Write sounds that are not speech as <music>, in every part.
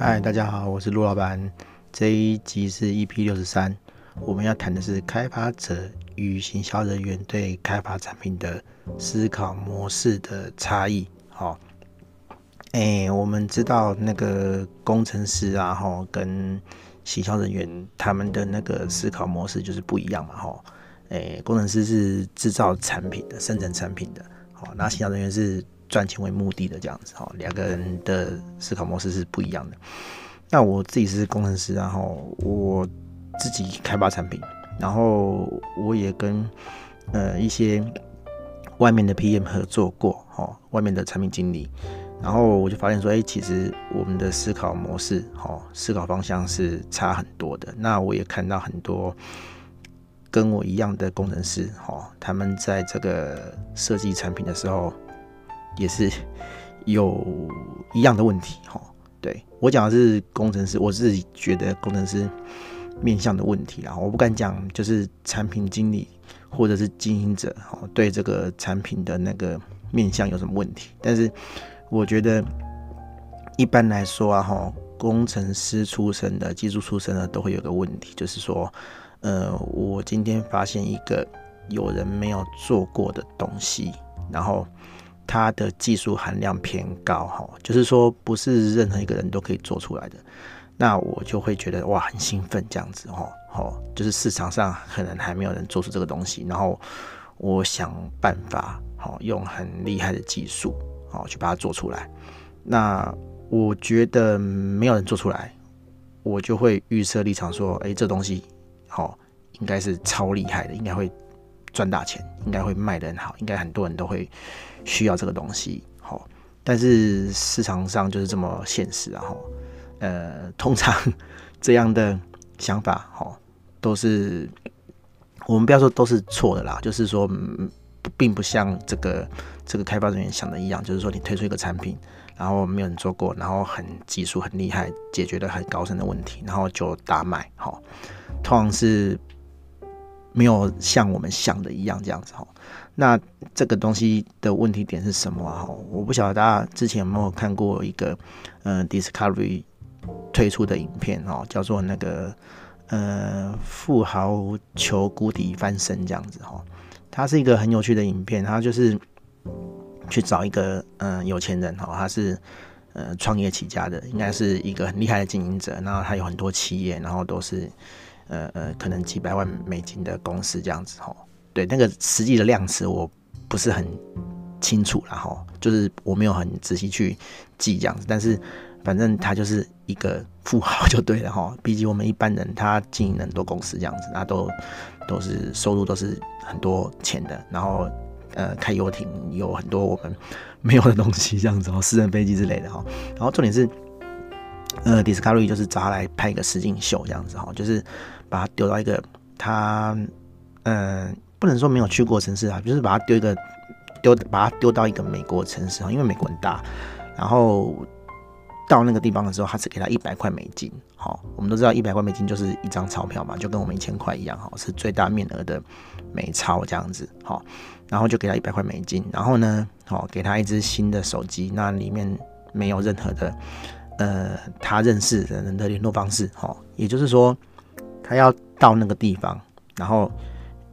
嗨，大家好，我是陆老板。这一集是 EP 六十三，我们要谈的是开发者与行销人员对开发产品的思考模式的差异。好，哎，我们知道那个工程师啊，哈，跟行销人员他们的那个思考模式就是不一样嘛，哈。哎，工程师是制造产品的，生产产品的，好，那行销人员是。赚钱为目的的这样子哈，两个人的思考模式是不一样的。那我自己是工程师，然后我自己开发产品，然后我也跟呃一些外面的 PM 合作过哈，外面的产品经理，然后我就发现说，哎，其实我们的思考模式哈，思考方向是差很多的。那我也看到很多跟我一样的工程师哈，他们在这个设计产品的时候。也是有一样的问题哈，对，我讲的是工程师，我自己觉得工程师面向的问题啊，我不敢讲就是产品经理或者是经营者哈，对这个产品的那个面向有什么问题，但是我觉得一般来说啊哈，工程师出身的、技术出身的都会有个问题，就是说，呃，我今天发现一个有人没有做过的东西，然后。它的技术含量偏高，哈，就是说不是任何一个人都可以做出来的。那我就会觉得哇，很兴奋这样子，哈，好，就是市场上可能还没有人做出这个东西，然后我想办法，好，用很厉害的技术，好，去把它做出来。那我觉得没有人做出来，我就会预设立场说，哎，这东西，好，应该是超厉害的，应该会赚大钱，应该会卖得很好，应该很多人都会。需要这个东西，好，但是市场上就是这么现实啊，哈，呃，<laughs> 通常这样的想法，哈，都是我们不要说都是错的啦，就是说，并不像这个这个开发人员想的一样，就是说你推出一个产品，然后没有人做过，然后很技术很厉害，解决了很高深的问题，然后就大卖，哦，通常是没有像我们想的一样这样子，哈。那这个东西的问题点是什么啊？我不晓得大家之前有没有看过一个，呃，Discovery 推出的影片哦，叫做那个呃富豪求谷底翻身这样子哈。它是一个很有趣的影片，它就是去找一个嗯、有钱人哈，他是呃创业起家的，应该是一个很厉害的经营者，然后他有很多企业，然后都是呃呃可能几百万美金的公司这样子哈。对那个实际的量词我不是很清楚，然后就是我没有很仔细去记这样子，但是反正他就是一个富豪就对了哈。<laughs> 毕竟我们一般人他经营很多公司这样子，他都都是收入都是很多钱的，然后呃开游艇有很多我们没有的东西这样子哦，<laughs> 私人飞机之类的哈。然后重点是呃 Discovery 就是找他来拍一个实景秀这样子哈，就是把他丢到一个他嗯。不能说没有去过城市啊，就是把它丢一个丢，把它丢到一个美国城市啊，因为美国很大。然后到那个地方的时候，他只给他一百块美金。好，我们都知道一百块美金就是一张钞票嘛，就跟我们一千块一样，哈，是最大面额的美钞这样子。好，然后就给他一百块美金，然后呢，好，给他一支新的手机，那里面没有任何的呃他认识的人的联络方式。好，也就是说，他要到那个地方，然后。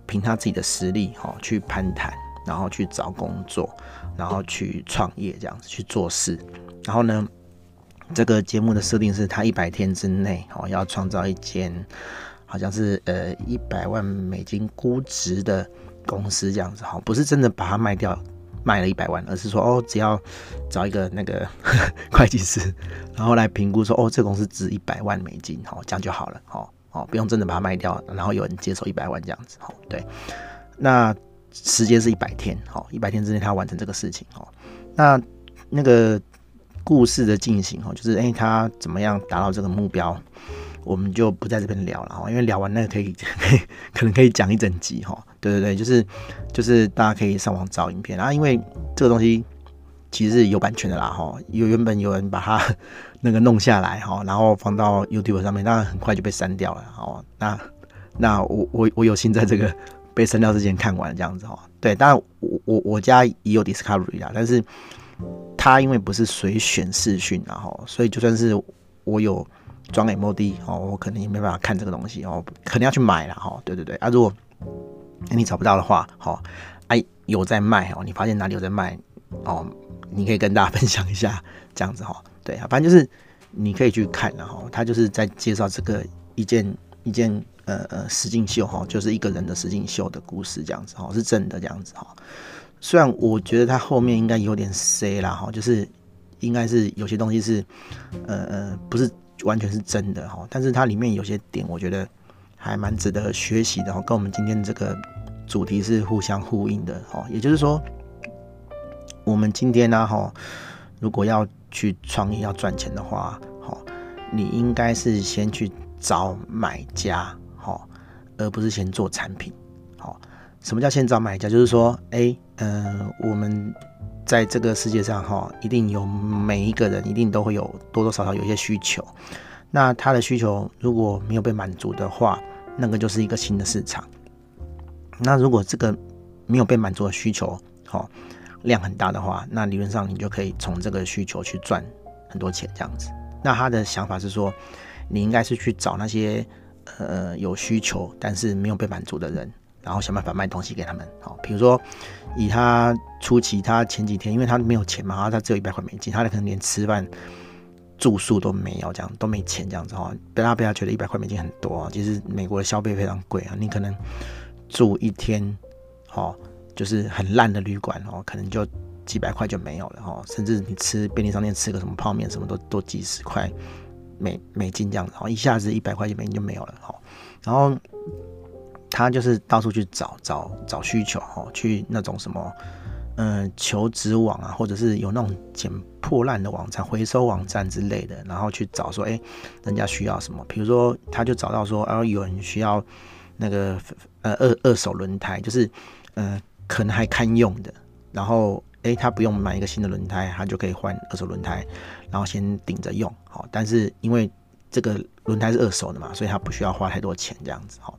凭他自己的实力，哈，去攀谈，然后去找工作，然后去创业，这样子去做事。然后呢，这个节目的设定是他一百天之内，哦，要创造一间好像是呃一百万美金估值的公司，这样子，哈，不是真的把它卖掉，卖了一百万，而是说，哦，只要找一个那个 <laughs> 会计师，然后来评估说，哦，这公司值一百万美金，哦，这样就好了，哈。哦，哦不用真的把它卖掉，然后有人接手一百万这样子，哦，对，那时间是一百天，哦，一百天之内他完成这个事情，哦，那那个故事的进行，哦，就是哎，他怎么样达到这个目标，我们就不在这边聊了，哈，因为聊完那个 <laughs> 可以，可能可以讲一整集，哈，对对对，就是就是大家可以上网找影片啊，因为这个东西。其实是有版权的啦，哈，有原本有人把它那个弄下来，哈，然后放到 YouTube 上面，当然很快就被删掉了，哦，那那我我我有幸在这个被删掉之前看完这样子，哈，对，当然我我我家也有 Discovery 啦，但是它因为不是随选视讯，然后所以就算是我有装 MOD 哦，我可能也没办法看这个东西哦，可能要去买了哈。对对对啊，如果你找不到的话，好，哎，有在卖哦，你发现哪里有在卖哦，你可以跟大家分享一下这样子哈。对啊，反正就是你可以去看然后他就是在介绍这个一件一件呃呃实景秀哈，就是一个人的实景秀的故事这样子哈，是真的这样子哈。虽然我觉得他后面应该有点 C 啦哈，就是应该是有些东西是呃呃不是完全是真的哈，但是它里面有些点我觉得还蛮值得学习的哈，跟我们今天这个主题是互相呼应的哈。也就是说，我们今天呢哈，如果要去创业要赚钱的话，好，你应该是先去找买家好，而不是先做产品。好什么叫先找买家？就是说，哎、嗯、我们在这个世界上哈，一定有每一个人一定都会有多多少少有一些需求。那他的需求如果没有被满足的话，那个就是一个新的市场。那如果这个没有被满足的需求，哈，量很大的话，那理论上你就可以从这个需求去赚很多钱，这样子。那他的想法是说，你应该是去找那些呃有需求但是没有被满足的人。然后想办法卖东西给他们，好，比如说以他初期，他前几天因为他没有钱嘛，然后他只有一百块美金，他可能连吃饭住宿都没有，这样都没钱这样子哈。不要不要觉得一百块美金很多啊，其实美国的消费非常贵啊，你可能住一天，哦，就是很烂的旅馆哦，可能就几百块就没有了哦，甚至你吃便利商店吃个什么泡面什么都都几十块美美金这样子，哦，一下子一百块钱美金就没有了哦，然后。他就是到处去找找找需求哦，去那种什么，嗯、求职网啊，或者是有那种捡破烂的网站、回收网站之类的，然后去找说，哎、人家需要什么？比如说，他就找到说，啊，有人需要那个呃二二手轮胎，就是呃可能还堪用的，然后哎、欸，他不用买一个新的轮胎，他就可以换二手轮胎，然后先顶着用，好，但是因为这个轮胎是二手的嘛，所以他不需要花太多钱，这样子，好。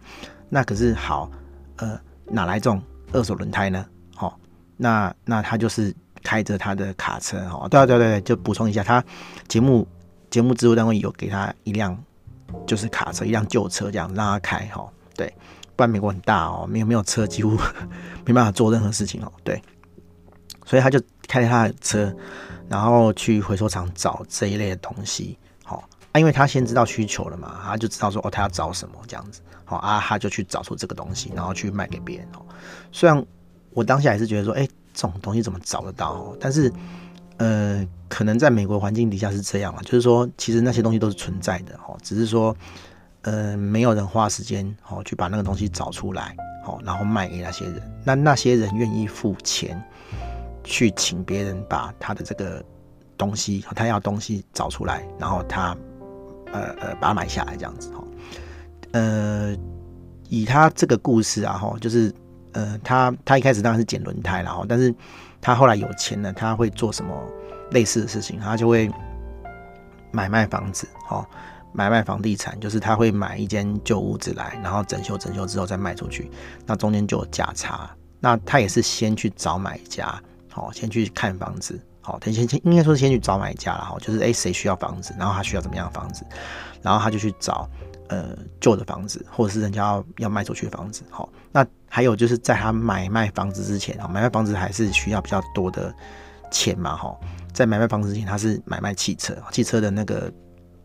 那可是好，呃，哪来这种二手轮胎呢？好、那那他就是开着他的卡车，哦，对对对，就补充一下，他节目节目制作单位有给他一辆就是卡车，一辆旧车这样让他开，哈、对，不然美国很大哦，没有没有车，几乎 <laughs> 没办法做任何事情哦，对，所以他就开着他的车，然后去回收厂找这一类的东西，好、哦，啊，因为他先知道需求了嘛，他就知道说哦，他要找什么这样子。好啊，他就去找出这个东西，然后去卖给别人。哦，虽然我当下还是觉得说，哎、这种东西怎么找得到？但是，呃，可能在美国环境底下是这样啊，就是说，其实那些东西都是存在的。哦，只是说，呃，没有人花时间，哦，去把那个东西找出来，哦，然后卖给那些人。那那些人愿意付钱去请别人把他的这个东西，他要东西找出来，然后他，呃呃，把它买下来，这样子。哈。呃，以他这个故事啊，哈，就是呃，他他一开始当然是捡轮胎了，哈，但是他后来有钱了，他会做什么类似的事情？他就会买卖房子，哦，买卖房地产，就是他会买一间旧屋子来，然后整修整修之后再卖出去，那中间就有价差。那他也是先去找买家，好，先去看房子，好，他先先应该说是先去找买家了，哈，就是哎，谁需要房子，然后他需要怎么样的房子，然后他就去找。呃，旧的房子，或者是人家要要卖出去的房子，好，那还有就是在他买卖房子之前，哈，买卖房子还是需要比较多的钱嘛，哈，在买卖房子之前，他是买卖汽车，汽车的那个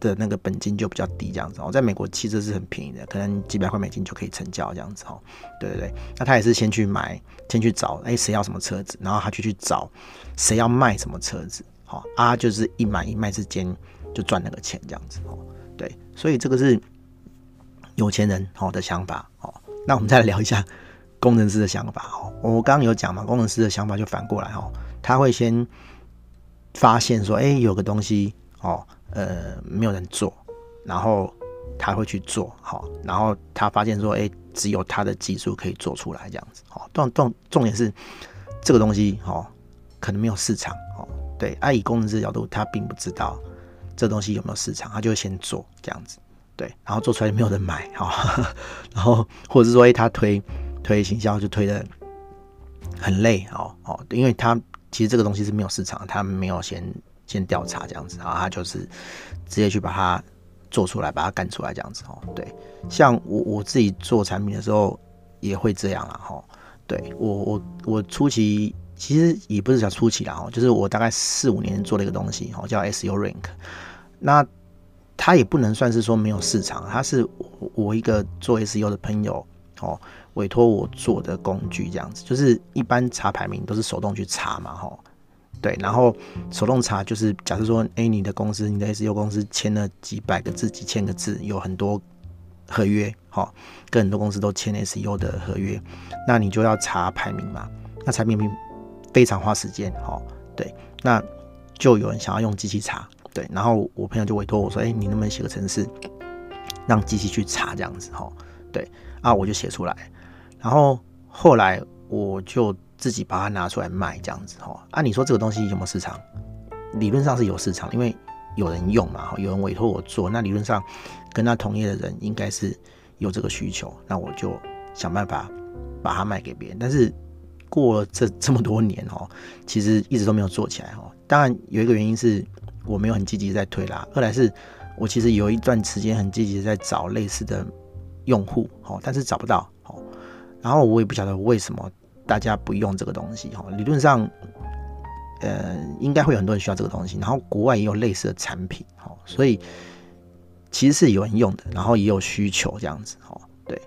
的那个本金就比较低，这样子，哦，在美国汽车是很便宜的，可能几百块美金就可以成交，这样子，哦，对对对，那他也是先去买，先去找，哎，谁要什么车子，然后他就去找谁要卖什么车子，好，啊，就是一买一卖之间就赚那个钱，这样子，哦，对，所以这个是。有钱人好的想法哦，那我们再来聊一下 <laughs> 工程师的想法哦。我刚刚有讲嘛，工程师的想法就反过来哦，他会先发现说，哎，有个东西哦，呃，没有人做，然后他会去做，好，然后他发现说，哎，只有他的技术可以做出来这样子，好，重重重点是这个东西哦，可能没有市场哦，对，啊，以工程师角度，他并不知道这东西有没有市场，他就先做这样子。对，然后做出来没有人买哈，然后或者是说，哎，他推推行销就推得很累哦哦，因为他其实这个东西是没有市场，他没有先先调查这样子，然后他就是直接去把它做出来，把它干出来这样子哦。对，像我我自己做产品的时候也会这样啦哈。对我我我初期其实也不是讲初期啦哈，就是我大概四五年做了一个东西哦，叫 S U Rank。那它也不能算是说没有市场，它是我一个做 SEO 的朋友哦。委托我做的工具这样子，就是一般查排名都是手动去查嘛，吼，对，然后手动查就是假设说，哎，你的公司，你的 S U 公司签了几百个字、几千个字，有很多合约，哈，跟很多公司都签 S U 的合约，那你就要查排名嘛，那排名非常花时间，哈，对，那就有人想要用机器查，对，然后我朋友就委托我说，哎，你能不能写个程式，让机器去查这样子，哈，对，啊，我就写出来。然后后来我就自己把它拿出来卖，这样子哈。啊，你说这个东西有没有市场？理论上是有市场，因为有人用嘛，有人委托我做。那理论上跟他同业的人应该是有这个需求，那我就想办法把它卖给别人。但是过了这这么多年哦，其实一直都没有做起来哦。当然有一个原因是我没有很积极在推拉，二来是我其实有一段时间很积极在找类似的用户哦，但是找不到哦。然后我也不晓得为什么大家不用这个东西哈，理论上，呃，应该会有很多人需要这个东西。然后国外也有类似的产品哈，所以其实是有人用的，然后也有需求这样子哈。对，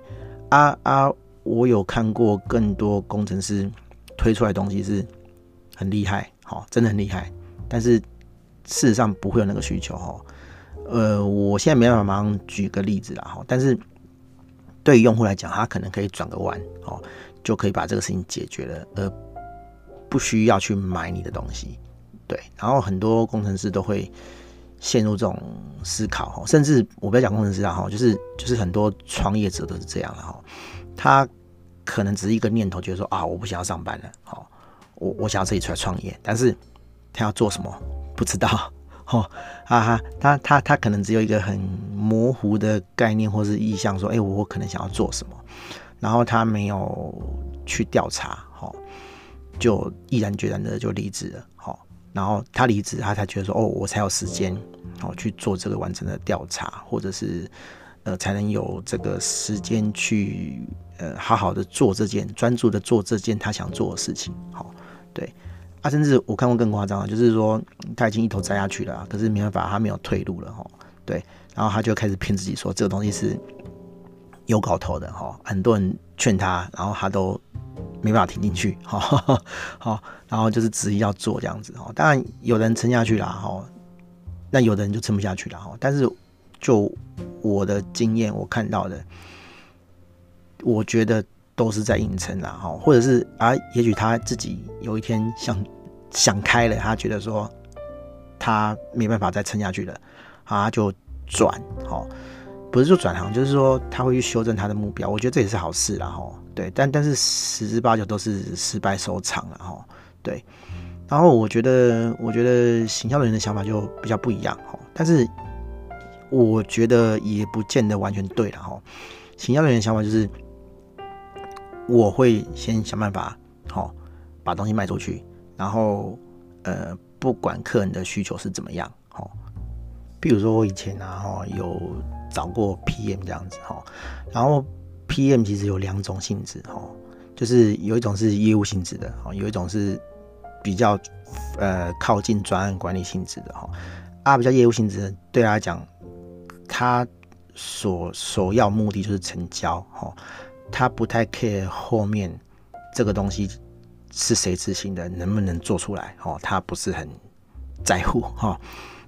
啊啊，我有看过更多工程师推出来的东西是很厉害，哈，真的很厉害。但是事实上不会有那个需求哈。呃，我现在没办法马上举个例子啦哈，但是。对于用户来讲，他可能可以转个弯，哦，就可以把这个事情解决了，而不需要去买你的东西。对，然后很多工程师都会陷入这种思考，哈，甚至我不要讲工程师啊，哈，就是就是很多创业者都是这样的，哈，他可能只是一个念头，觉得说啊，我不想要上班了，好，我我想要自己出来创业，但是他要做什么不知道。哦，哈哈，他他他可能只有一个很模糊的概念或是意向，说，哎，我可能想要做什么，然后他没有去调查，哈，就毅然决然的就离职了，哈，然后他离职，他才觉得说，哦，我才有时间，哦，去做这个完整的调查，或者是，呃，才能有这个时间去，呃，好好的做这件，专注的做这件他想做的事情，好，对。他、啊、甚至我看过更夸张的，就是说他已经一头栽下去了，可是没办法，他没有退路了哈。对，然后他就开始骗自己说这个东西是有搞头的哈，很多人劝他，然后他都没办法听进去 <laughs> 哈。好，然后就是执意要做这样子哈。当然有人撑下去了哈，那有的人就撑不下去了哈。但是就我的经验，我看到的，我觉得。都是在硬撑啦，哈，或者是啊，也许他自己有一天想想开了，他觉得说他没办法再撑下去了，啊，就转，哈，不是说转行，就是说他会去修正他的目标，我觉得这也是好事啦，哈，对，但但是十之八九都是失败收场了，哈，对，然后我觉得，我觉得行销人员的想法就比较不一样，哈，但是我觉得也不见得完全对了，哈，行销人员的想法就是。我会先想办法，好、把东西卖出去，然后呃，不管客人的需求是怎么样，比如说我以前啊，哈、有找过 PM 这样子，哈、然后 PM 其实有两种性质，哈、就是有一种是业务性质的，哈、有一种是比较呃靠近专案管理性质的，哈、啊，比较业务性质的，对他来讲，他所首要目的就是成交，哈、他不太 care 后面这个东西是谁执行的，能不能做出来哦？他不是很在乎哈，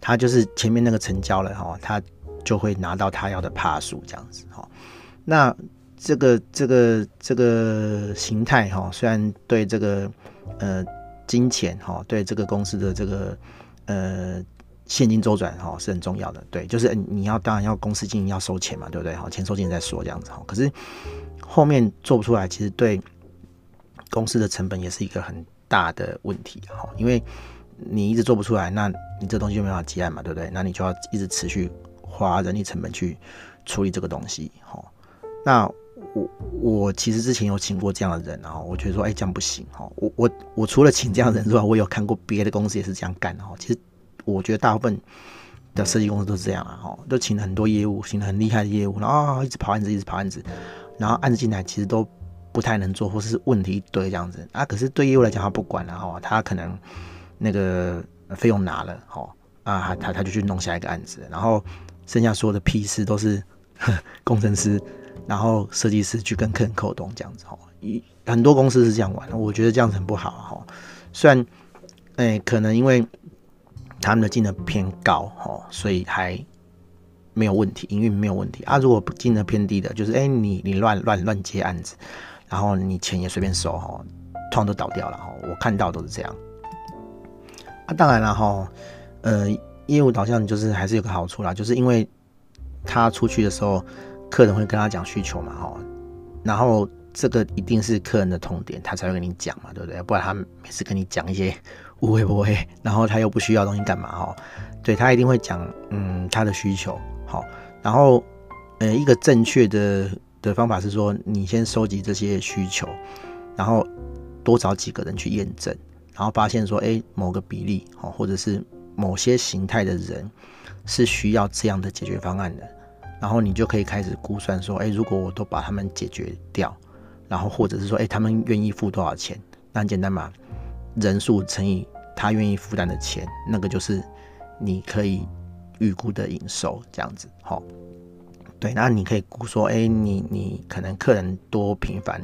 他就是前面那个成交了哈，他就会拿到他要的趴数这样子哈。那这个这个这个形态哈，虽然对这个呃金钱哈，对这个公司的这个呃现金周转哈是很重要的，对，就是你要当然要公司经营要收钱嘛，对不对？好，钱收进再说这样子哈。可是。后面做不出来，其实对公司的成本也是一个很大的问题哈，因为你一直做不出来，那你这东西就没法结案嘛，对不对？那你就要一直持续花人力成本去处理这个东西哈。那我我其实之前有请过这样的人，然后我觉得说，哎，这样不行哈。我我我除了请这样的人之外，我有看过别的公司也是这样干的哈。其实我觉得大部分的设计公司都是这样啊，哈，都请了很多业务，请了很厉害的业务，然后一直跑案子，一直跑案子，然后案子进来其实都不太能做，或是问题一堆这样子啊。可是对业务来讲，他不管了哈，他可能那个费用拿了，哈啊，他他就去弄下一个案子，然后剩下所有的批示都是呵工程师，然后设计师去跟客人沟通这样子哈。一很多公司是这样玩，我觉得这样子很不好哈。虽然，哎、可能因为他们的金额偏高哈，所以还没有问题，营运没有问题啊。如果金额偏低的，就是哎、你你乱乱乱接案子，然后你钱也随便收哈，通常都倒掉了哈。我看到都是这样。啊，当然了哈，呃，业务导向就是还是有个好处啦，就是因为他出去的时候，客人会跟他讲需求嘛哈，然后。这个一定是客人的痛点，他才会跟你讲嘛，对不对？不然他每次跟你讲一些无谓不会，然后他又不需要东西干嘛哈？对，他一定会讲，嗯，他的需求好，然后呃，一个正确的的方法是说，你先收集这些需求，然后多找几个人去验证，然后发现说，哎，某个比例哦，或者是某些形态的人是需要这样的解决方案的，然后你就可以开始估算说，哎，如果我都把他们解决掉。然后或者是说，哎，他们愿意付多少钱？那很简单嘛，人数乘以他愿意负担的钱，那个就是你可以预估的营收，这样子，好。对，那你可以估说，哎，你你可能客人多频繁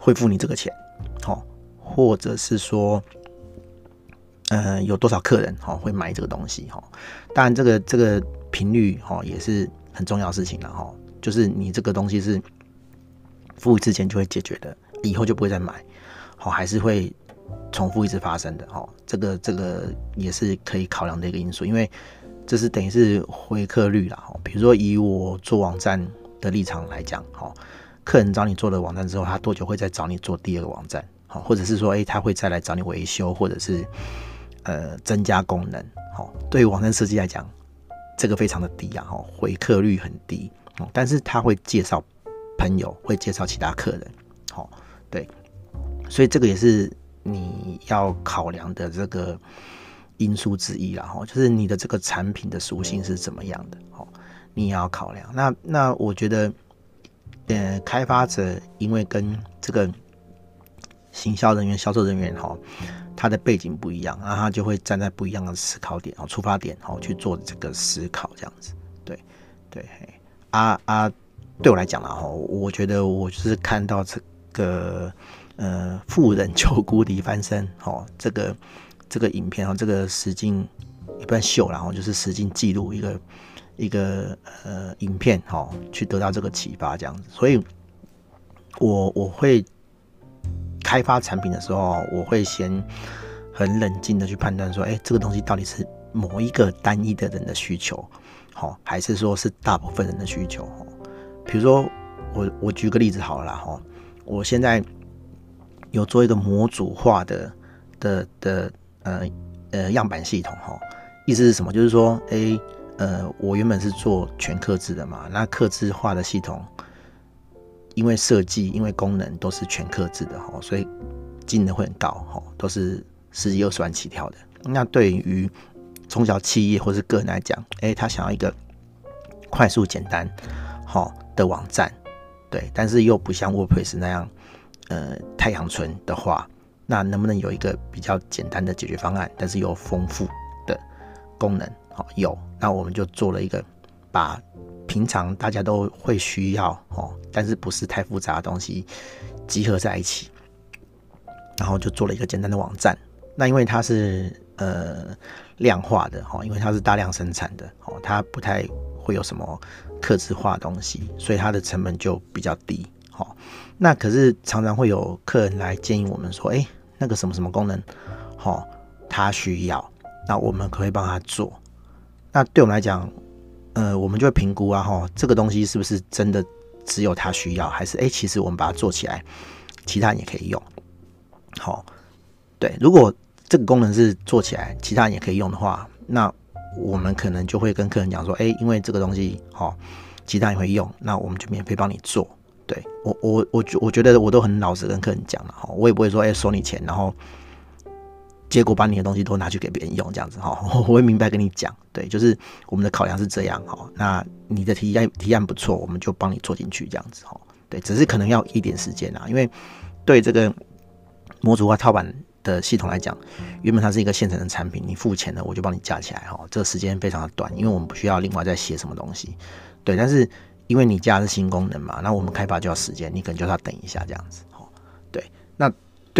会付你这个钱，好，或者是说，呃，有多少客人哈会买这个东西哈？当然，这个这个频率哈也是很重要的事情了哈，就是你这个东西是。付一次钱就会解决的，以后就不会再买，好，还是会重复一直发生的，哈，这个这个也是可以考量的一个因素，因为这是等于是回客率啦，哈，比如说以我做网站的立场来讲，哈，客人找你做了网站之后，他多久会再找你做第二个网站，好，或者是说，诶，他会再来找你维修，或者是呃增加功能，好，对于网站设计来讲，这个非常的低啊，哈，回客率很低，但是他会介绍。朋友会介绍其他客人，好，对，所以这个也是你要考量的这个因素之一啦，哈，就是你的这个产品的属性是怎么样的，好，你也要考量。那那我觉得，呃，开发者因为跟这个行销人员、销售人员哈，他的背景不一样，那他就会站在不一样的思考点哦、出发点，好去做这个思考，这样子，对对，啊啊。对我来讲啦，哈，我觉得我就是看到这个呃富人救谷底翻身，哈，这个这个影片啊，这个实境一段秀，然后就是实境记录一个一个呃影片，哈，去得到这个启发这样子。所以我我会开发产品的时候，我会先很冷静的去判断说，哎，这个东西到底是某一个单一的人的需求，好，还是说是大部分人的需求？比如说，我我举个例子好了哈，我现在有做一个模组化的的的呃呃样板系统哈，意思是什么？就是说，哎呃，我原本是做全客制的嘛，那客制化的系统，因为设计因为功能都是全客制的哈，所以进的会很高哈，都是十几二十万起跳的。那对于中小企业或是个人来讲，哎，他想要一个快速简单好。的网站，对，但是又不像 WordPress 那样，呃，太阳春的话，那能不能有一个比较简单的解决方案，但是又丰富的功能？好，有，那我们就做了一个，把平常大家都会需要哦，但是不是太复杂的东西集合在一起，然后就做了一个简单的网站。那因为它是呃量化的哈，因为它是大量生产的哦，它不太会有什么。特制化的东西，所以它的成本就比较低。好，那可是常常会有客人来建议我们说，哎，那个什么什么功能，好，他需要，那我们可以帮他做？那对我们来讲，呃，我们就会评估啊，哈，这个东西是不是真的只有他需要，还是哎，其实我们把它做起来，其他人也可以用。好，对，如果这个功能是做起来，其他人也可以用的话，那。我们可能就会跟客人讲说，哎，因为这个东西，好，其他人会用，那我们就免费帮你做。对我，我，我我觉得我都很老实跟客人讲了，哈，我也不会说，哎，收你钱，然后结果把你的东西都拿去给别人用，这样子哈，<laughs> 我会明白跟你讲，对，就是我们的考量是这样哈。那你的提案提案不错，我们就帮你做进去这样子哈。对，只是可能要一点时间啊，因为对这个模组化套版的系统来讲，原本它是一个现成的产品，你付钱了我就帮你架起来哈，这个时间非常的短，因为我们不需要另外再写什么东西。对，但是因为你加的是新功能嘛，那我们开发就要时间，你可能就要等一下这样子。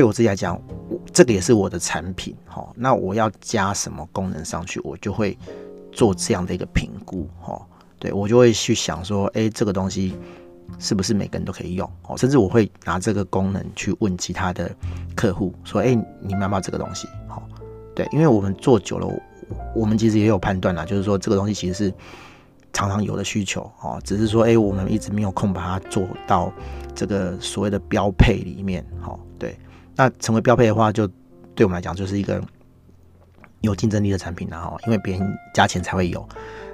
对我自己来讲，这个也是我的产品，哈。那我要加什么功能上去，我就会做这样的一个评估，哈。对我就会去想说，哎，这个东西是不是每个人都可以用？哦，甚至我会拿这个功能去问其他的客户，说，哎，你们要不要这个东西？好，对，因为我们做久了，我们其实也有判断啦，就是说这个东西其实是常常有的需求，哦，只是说，哎，我们一直没有空把它做到这个所谓的标配里面，哈，对。那成为标配的话，就对我们来讲就是一个有竞争力的产品了哈，因为别人加钱才会有。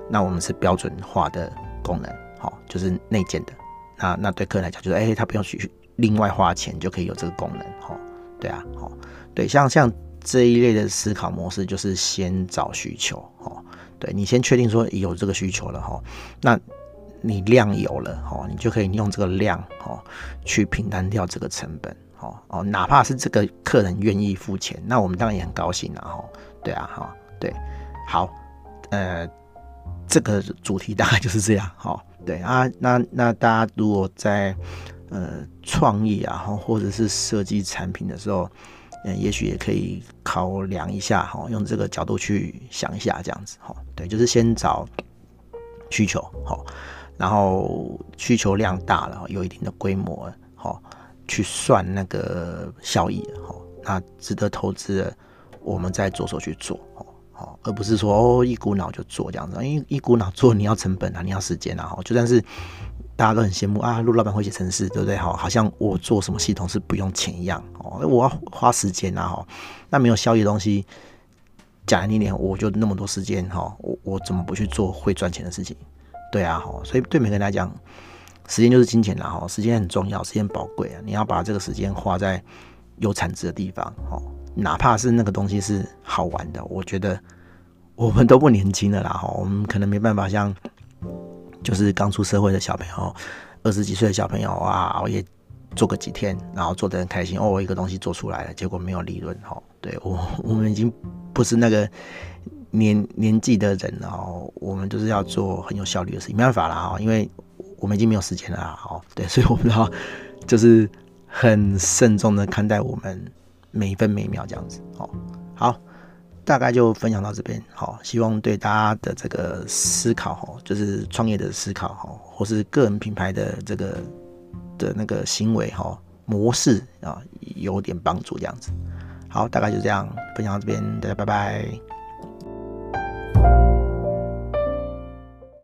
那我们是标准化的功能，好，就是内建的。那那对客人来讲，就是哎，他不用去另外花钱就可以有这个功能，哈，对啊，好，对，像像这一类的思考模式，就是先找需求，哈，对你先确定说有这个需求了，哈，那你量有了，哈，你就可以用这个量，哈，去平摊掉这个成本。哦哦，哪怕是这个客人愿意付钱，那我们当然也很高兴了哈。对啊，哈，对，好，呃，这个主题大概就是这样。好，对啊，那那大家如果在呃创意啊，或者是设计产品的时候，嗯，也许也可以考量一下哈，用这个角度去想一下，这样子哈。对，就是先找需求，好，然后需求量大了，有一定的规模，好。去算那个效益，好，那值得投资的，我们再着手去做，好，而不是说哦一股脑就做这样子，因为一股脑做你要成本啊，你要时间啊，哈，就算是大家都很羡慕啊，陆老板会写程式，对不对？好，好像我做什么系统是不用钱一样，哦，我要花时间啊，哈，那没有效益的东西，讲难听点，我就那么多时间，哈，我我怎么不去做会赚钱的事情？对啊，所以对每个人来讲。时间就是金钱啦，哈，时间很重要，时间宝贵啊，你要把这个时间花在有产值的地方，哈，哪怕是那个东西是好玩的，我觉得我们都不年轻了啦，哈，我们可能没办法像就是刚出社会的小朋友，二十几岁的小朋友啊，熬夜做个几天，然后做得很开心，哦，我一个东西做出来了，结果没有利润，哈，对我我们已经不是那个年年纪的人了，我们就是要做很有效率的事情，没办法啦，哈，因为。我们已经没有时间了，好，对，所以我们要就是很慎重的看待我们每一分每秒这样子，好，好，大概就分享到这边，好，希望对大家的这个思考，哈，就是创业的思考，哈，或是个人品牌的这个的那个行为，哈，模式啊，有点帮助这样子，好，大概就这样分享到这边，大家拜拜。